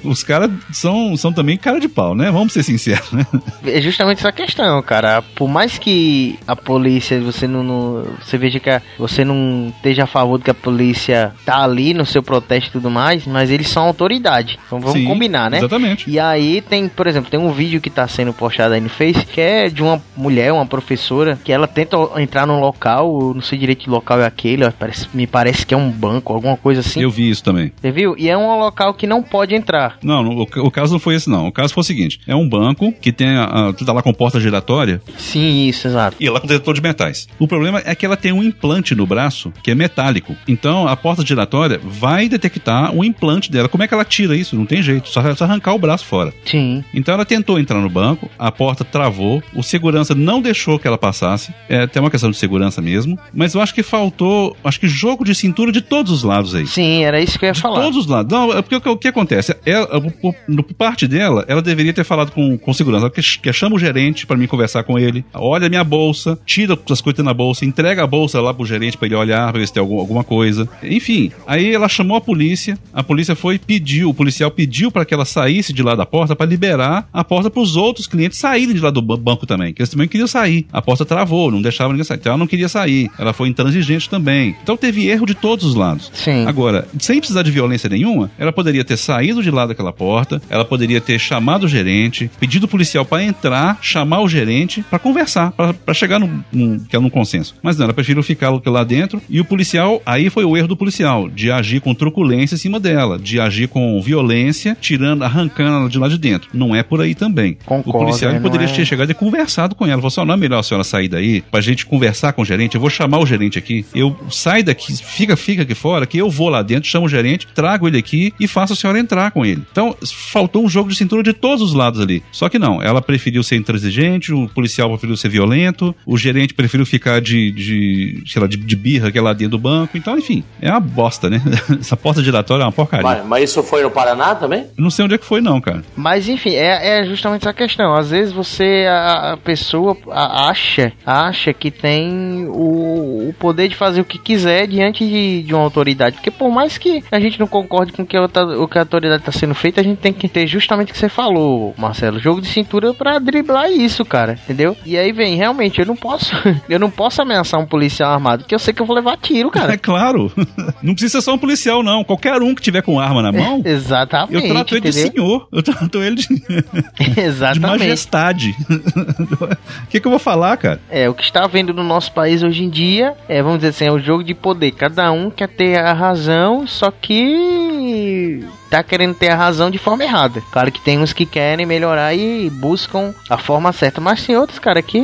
os caras são, são também cara de pau, né? Vamos ser sinceros, né? É justamente essa questão, cara. Por mais que a polícia, você não. não você veja que a, você não esteja a favor de que a polícia tá ali no seu protesto e tudo mais, mas eles são autoridade. Então vamos Sim, combinar, né? Exatamente. E aí tem, por exemplo, tem um vídeo que tá sendo postado aí no Face que é de uma mulher, uma professora, que ela tenta entrar num local, não sei direito que local é aquele, parece, me parece que é um banco, alguma coisa assim. Eu vi isso também. Você viu? E é um local que não pode entrar. Não, o, o caso não foi esse não. O caso foi o seguinte, é um banco que tem a, a tá lá com porta giratória. Sim, isso, exato. E ela com detector de metais. O problema é que ela tem um implante no braço que é metálico. Então a porta giratória vai detectar o implante dela. Como é que ela tira isso? Não tem jeito, só, só arrancar o braço fora. Sim. Então ela tentou entrar no banco, a porta travou, o segurança não deixou que ela passasse. É até uma questão de segurança mesmo. Mas eu acho que faltou, acho que jogo de cintura de todos os lados aí. Sim, era isso que eu ia de falar. Todos os lados. Não, é porque o que acontece? Ela, por, por, parte dela, ela deveria ter falado com, com segurança. Que, que chama o gerente para mim conversar com ele. Olha minha bolsa, tira as coisas na bolsa, entrega a bolsa lá pro gerente para ele olhar, pra ver se tem algum, alguma coisa. Enfim, aí ela chamou a polícia. A polícia foi pediu, o policial pediu para que ela saísse de lá da porta para liberar a porta para os outros clientes saírem de lá do banco também, que eles também queriam sair. A porta travou, não deixava ninguém sair. Então ela não queria sair. Ela foi intransigente também. Então teve erro de todos os lados. Sim. Agora, sem precisar de violência nenhuma, ela poderia ter saído de lá daquela porta, ela poderia ter chamado o gerente, pedido o policial para entrar, chamar o gerente para conversar, para chegar num, num, é num consenso. Mas não, ela preferiu ficar lá dentro e o policial, aí foi o erro do policial, de agir com truculência em cima dela, de agir com violência, tirando, arrancando ela de lá de dentro. Não é por aí também. Concordo, o policial poderia é... ter chegado e conversado com ela. Falou assim: não é melhor a senhora sair daí pra gente conversar com o gerente. Eu vou chamar o gerente aqui. Eu saio daqui, fica, fica aqui fora, que eu vou lá dentro, chamo o gerente, trago ele aqui e faço a senhora entrar com ele. Então, faltou um jogo de cintura de todos os lados ali. Só que não, ela preferiu ser intransigente, o policial preferiu ser violento, o gerente preferiu ficar de, de sei lá, de, de birra que é lá dentro do banco. Então, enfim, é uma bosta, né? Essa porta giratória é uma porcaria. Mas, mas, isso foi no Paraná também? não sei onde é que foi, não, cara. Mas, enfim, é, é justamente essa questão. Às vezes você, a, a pessoa a, acha, acha que tem o, o poder de fazer o que quiser diante de, de uma autoridade. Porque por mais que a gente não concorde com que a, o que a autoridade está sendo feita, a gente tem que ter justamente o que você falou, Marcelo. Jogo de cintura para driblar levar isso, cara, entendeu? E aí vem, realmente, eu não posso, eu não posso ameaçar um policial armado, porque eu sei que eu vou levar tiro, cara. É claro. Não precisa ser só um policial, não. Qualquer um que tiver com arma na mão. Exatamente. Eu trato ele entendeu? de senhor. Eu trato ele de, de Exatamente. majestade. O que, que eu vou falar, cara? É, o que está havendo no nosso país hoje em dia é, vamos dizer assim, é o jogo de poder. Cada um quer ter a razão, só que tá querendo ter a razão de forma errada. Claro que tem uns que querem melhorar e buscam a forma certa, mas tem outros, cara, que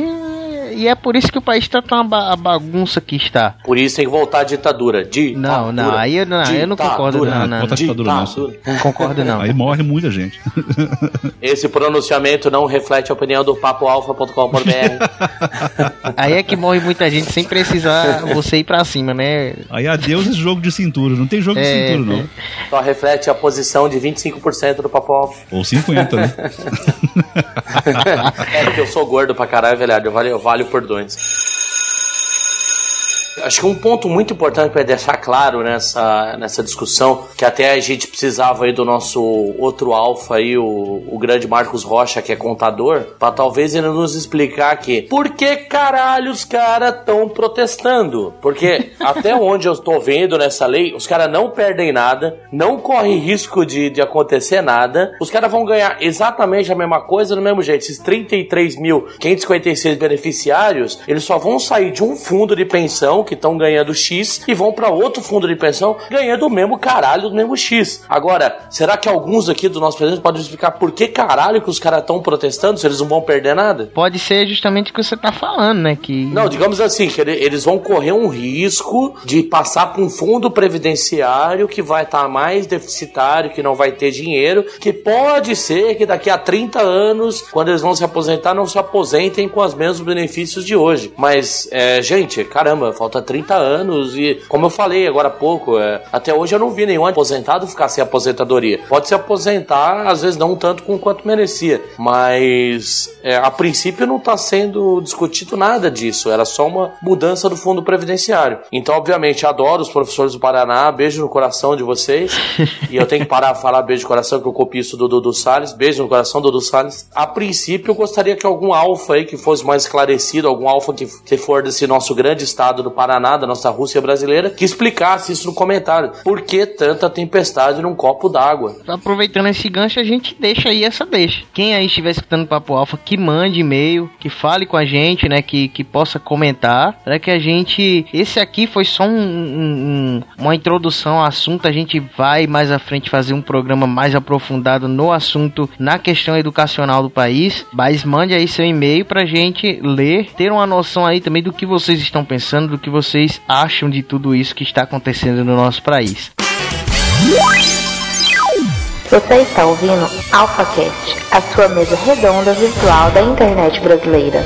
e é por isso que o país tá tão a ba- a bagunça que está. Por isso tem que voltar à ditadura. ditadura Não, não, aí eu não- eu não concordo, não, não. Ditadura não. ditadura. Não concordo não. Aí morre muita gente. Esse pronunciamento não reflete a opinião do papoalfa.com.br. Aí é que morre muita gente sem precisar você ir pra cima, né? Aí adeus esse jogo de cintura. Não tem jogo de É, cintura, não. Só reflete a posição de 25% do Papo Alfa. Ou 50, né? É porque eu sou gordo pra caralho, velho. Eu valho, eu valho por dois. Acho que um ponto muito importante para deixar claro nessa, nessa discussão, que até a gente precisava aí do nosso outro alfa aí, o, o grande Marcos Rocha, que é contador, para talvez ele nos explicar aqui por que caralho os caras estão protestando. Porque até onde eu estou vendo nessa lei, os caras não perdem nada, não correm risco de, de acontecer nada, os caras vão ganhar exatamente a mesma coisa do mesmo jeito. Esses 33.556 beneficiários, eles só vão sair de um fundo de pensão que estão ganhando X e vão para outro fundo de pensão ganhando o mesmo caralho do mesmo X. Agora, será que alguns aqui do nosso presidente podem explicar por que caralho que os caras estão protestando se eles não vão perder nada? Pode ser justamente o que você tá falando, né? Que Não, digamos assim, que ele- eles vão correr um risco de passar por um fundo previdenciário que vai estar mais deficitário, que não vai ter dinheiro, que pode ser que daqui a 30 anos, quando eles vão se aposentar, não se aposentem com os mesmos benefícios de hoje. Mas, é, gente, caramba, falta 30 anos e, como eu falei agora há pouco, é, até hoje eu não vi nenhum aposentado ficar sem aposentadoria. Pode se aposentar, às vezes não tanto com quanto merecia, mas é, a princípio não está sendo discutido nada disso, era só uma mudança do fundo previdenciário. Então, obviamente, adoro os professores do Paraná, beijo no coração de vocês. e eu tenho que parar de falar beijo no coração, que eu copio isso do Dudu Salles. Beijo no coração, Dudu Salles. A princípio, eu gostaria que algum alfa aí que fosse mais esclarecido, algum alfa que, que for desse nosso grande estado do Paraná, da nossa Rússia brasileira, que explicasse isso no comentário. Por que tanta tempestade num copo d'água? aproveitando esse gancho, a gente deixa aí essa deixa. Quem aí estiver escutando Papo Alfa, que mande e-mail, que fale com a gente, né? Que, que possa comentar, para que a gente. Esse aqui foi só um- um- uma introdução ao assunto. A gente vai mais à frente fazer um programa mais aprofundado no assunto, na questão educacional do país. Mas mande aí seu e-mail pra gente ler, ter uma noção aí também do que vocês estão pensando, do que vocês acham de tudo isso que está acontecendo no nosso país. Você está ouvindo AlphaCast, a sua mesa redonda virtual da internet brasileira.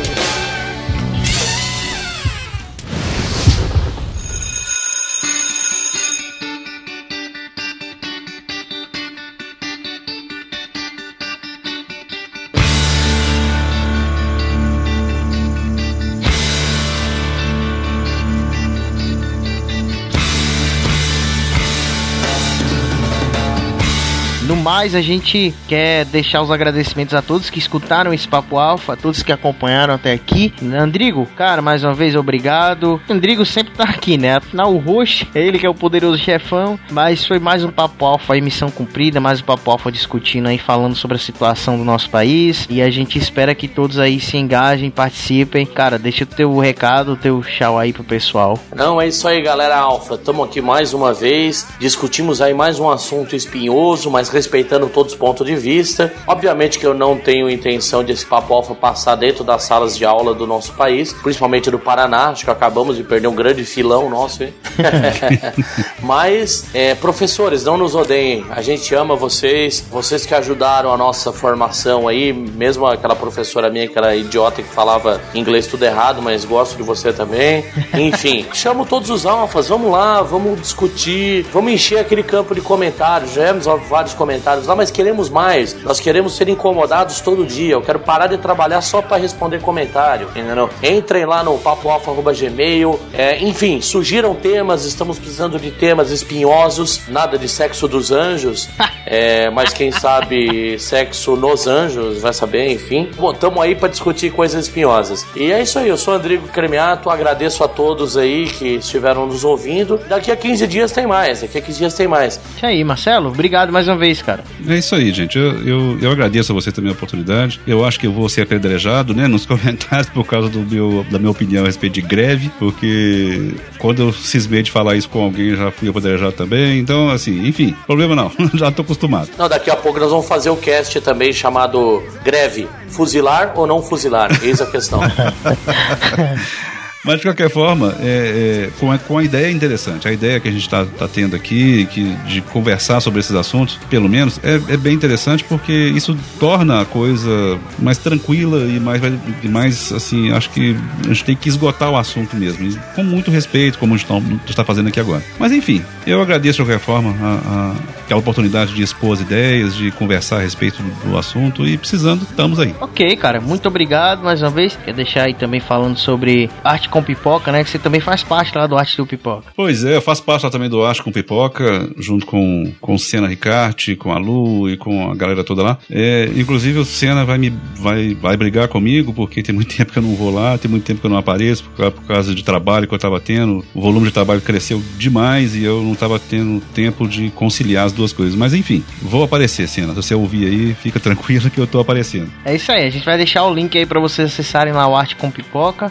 Mais, a gente quer deixar os agradecimentos a todos que escutaram esse Papo Alfa, a todos que acompanharam até aqui. Andrigo, cara, mais uma vez, obrigado. Andrigo sempre tá aqui, né? Afinal, o host é ele que é o poderoso chefão. Mas foi mais um Papo Alfa aí, missão cumprida, mais um Papo Alfa discutindo aí, falando sobre a situação do nosso país. E a gente espera que todos aí se engajem, participem. Cara, deixa o teu recado, o teu tchau aí pro pessoal. Não, é isso aí, galera Alfa. Estamos aqui mais uma vez. Discutimos aí mais um assunto espinhoso, mas respeitando todos os pontos de vista. Obviamente que eu não tenho intenção de esse papo alfa passar dentro das salas de aula do nosso país, principalmente do Paraná. Acho que acabamos de perder um grande filão nosso, hein? mas, é, professores, não nos odeiem. A gente ama vocês. Vocês que ajudaram a nossa formação aí, mesmo aquela professora minha que era idiota que falava inglês tudo errado, mas gosto de você também. Enfim, chamo todos os alfas, vamos lá, vamos discutir, vamos encher aquele campo de comentários. Já vários comentários comentários lá, mas queremos mais. Nós queremos ser incomodados todo dia. Eu quero parar de trabalhar só para responder comentário, entendeu? Entrem lá no papoalfa.gmail. É, enfim, sugiram temas. Estamos precisando de temas espinhosos. Nada de sexo dos anjos. é, mas quem sabe sexo nos anjos, vai saber, enfim. Bom, tamo aí para discutir coisas espinhosas. E é isso aí. Eu sou Andrigo Cremiato. Agradeço a todos aí que estiveram nos ouvindo. Daqui a 15 dias tem mais. Daqui a 15 dias tem mais. Isso aí, Marcelo. Obrigado mais uma vez, cara. É isso aí, gente. Eu, eu, eu agradeço a você também a oportunidade. Eu acho que eu vou ser apedrejado, né, nos comentários por causa do meu, da minha opinião a respeito de greve, porque quando eu cismei de falar isso com alguém, eu já fui apedrejado também. Então, assim, enfim, problema não. já tô acostumado. Não, daqui a pouco nós vamos fazer o cast também chamado Greve. Fuzilar ou não fuzilar? Eis a questão. Mas de qualquer forma, é, é, com, a, com a ideia interessante, a ideia que a gente está tá tendo aqui, que, de conversar sobre esses assuntos, pelo menos, é, é, bem interessante porque isso torna a coisa mais tranquila e mais, e mais, assim, acho que a gente tem que esgotar o assunto mesmo, com muito respeito, como a gente está fazendo aqui agora. Mas enfim, eu agradeço de qualquer forma a, a, oportunidade de expor as ideias, de conversar a respeito do, do assunto e precisando, estamos aí. Ok, cara, muito obrigado mais uma vez. Quer deixar aí também falando sobre arte com Pipoca, né? Que você também faz parte lá do Arte do Pipoca. Pois é, eu faço parte lá também do Arte com Pipoca, junto com, com o Senna Ricarte, com a Lu e com a galera toda lá. É, inclusive o Senna vai, me, vai, vai brigar comigo, porque tem muito tempo que eu não vou lá, tem muito tempo que eu não apareço, por, por causa de trabalho que eu tava tendo. O volume de trabalho cresceu demais e eu não tava tendo tempo de conciliar as duas coisas. Mas enfim, vou aparecer, Senna. Se você ouvir aí, fica tranquilo que eu tô aparecendo. É isso aí, a gente vai deixar o link aí para vocês acessarem lá o Arte com Pipoca.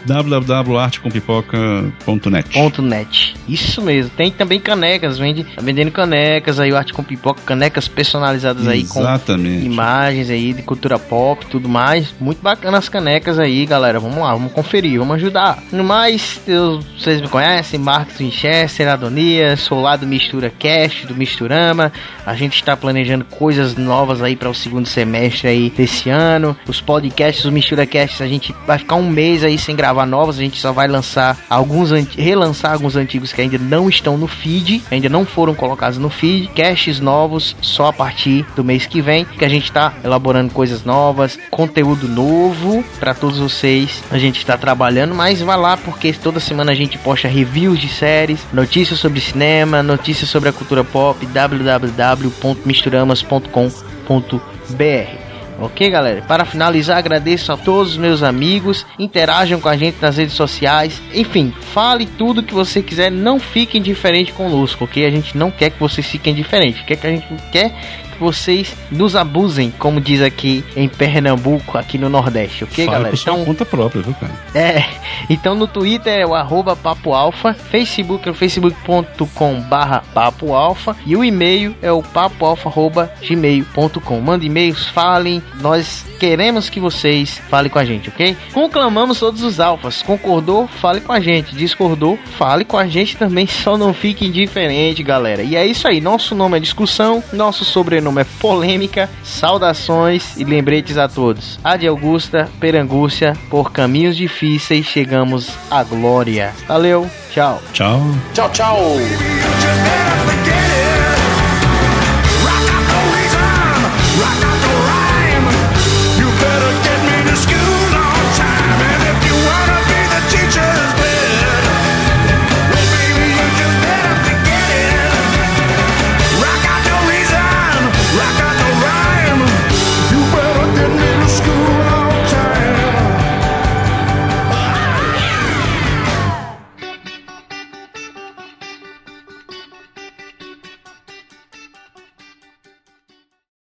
www.artecompipoca.net .net. Isso mesmo. Tem também canecas, vende, tá vendendo canecas aí, o Arte com Pipoca, canecas personalizadas aí Exatamente. com imagens aí de cultura pop, tudo mais. Muito bacana as canecas aí, galera. Vamos lá, vamos conferir, vamos ajudar. No mais, eu, vocês me conhecem, Marcos Winchester, Adonias, sou lá do Mistura Cast, do Misturama. A gente está planejando coisas novas aí para o segundo semestre aí desse ano. Os podcasts, os Mistura Casts, a gente vai ficar um mês aí sem gravar novos, a gente só vai lançar alguns, relançar alguns antigos que ainda não estão no feed, ainda não foram colocados no feed. Casts novos só a partir do mês que vem, que a gente está elaborando coisas novas, conteúdo novo para todos vocês. A gente está trabalhando, mas vai lá porque toda semana a gente posta reviews de séries, notícias sobre cinema, notícias sobre a cultura pop, www.misturamas.com.br. Ok, galera? Para finalizar, agradeço a todos os meus amigos. Interajam com a gente nas redes sociais. Enfim, fale tudo que você quiser. Não fique indiferente conosco, ok? A gente não quer que vocês fiquem indiferentes. Quer que a gente quer que vocês nos abusem, como diz aqui em Pernambuco, aqui no Nordeste, ok, Fala galera? sua conta própria, viu, cara? É, então no Twitter é o arroba Papo Alfa, Facebook é o facebook.com barra Papo Alfa e o e-mail é o papoalfa.gmail.com. Mande e-mails, falem, nós queremos que vocês falem com a gente, ok? Conclamamos todos os alfas, concordou, fale com a gente, discordou, fale com a gente também, só não fique indiferente, galera. E é isso aí, nosso nome é discussão, nosso sobrenome é polêmica, saudações e lembretes a todos. Adi Augusta, Perangúcia, por caminhos difíceis chegamos à glória. Valeu, tchau. Tchau. Tchau, tchau.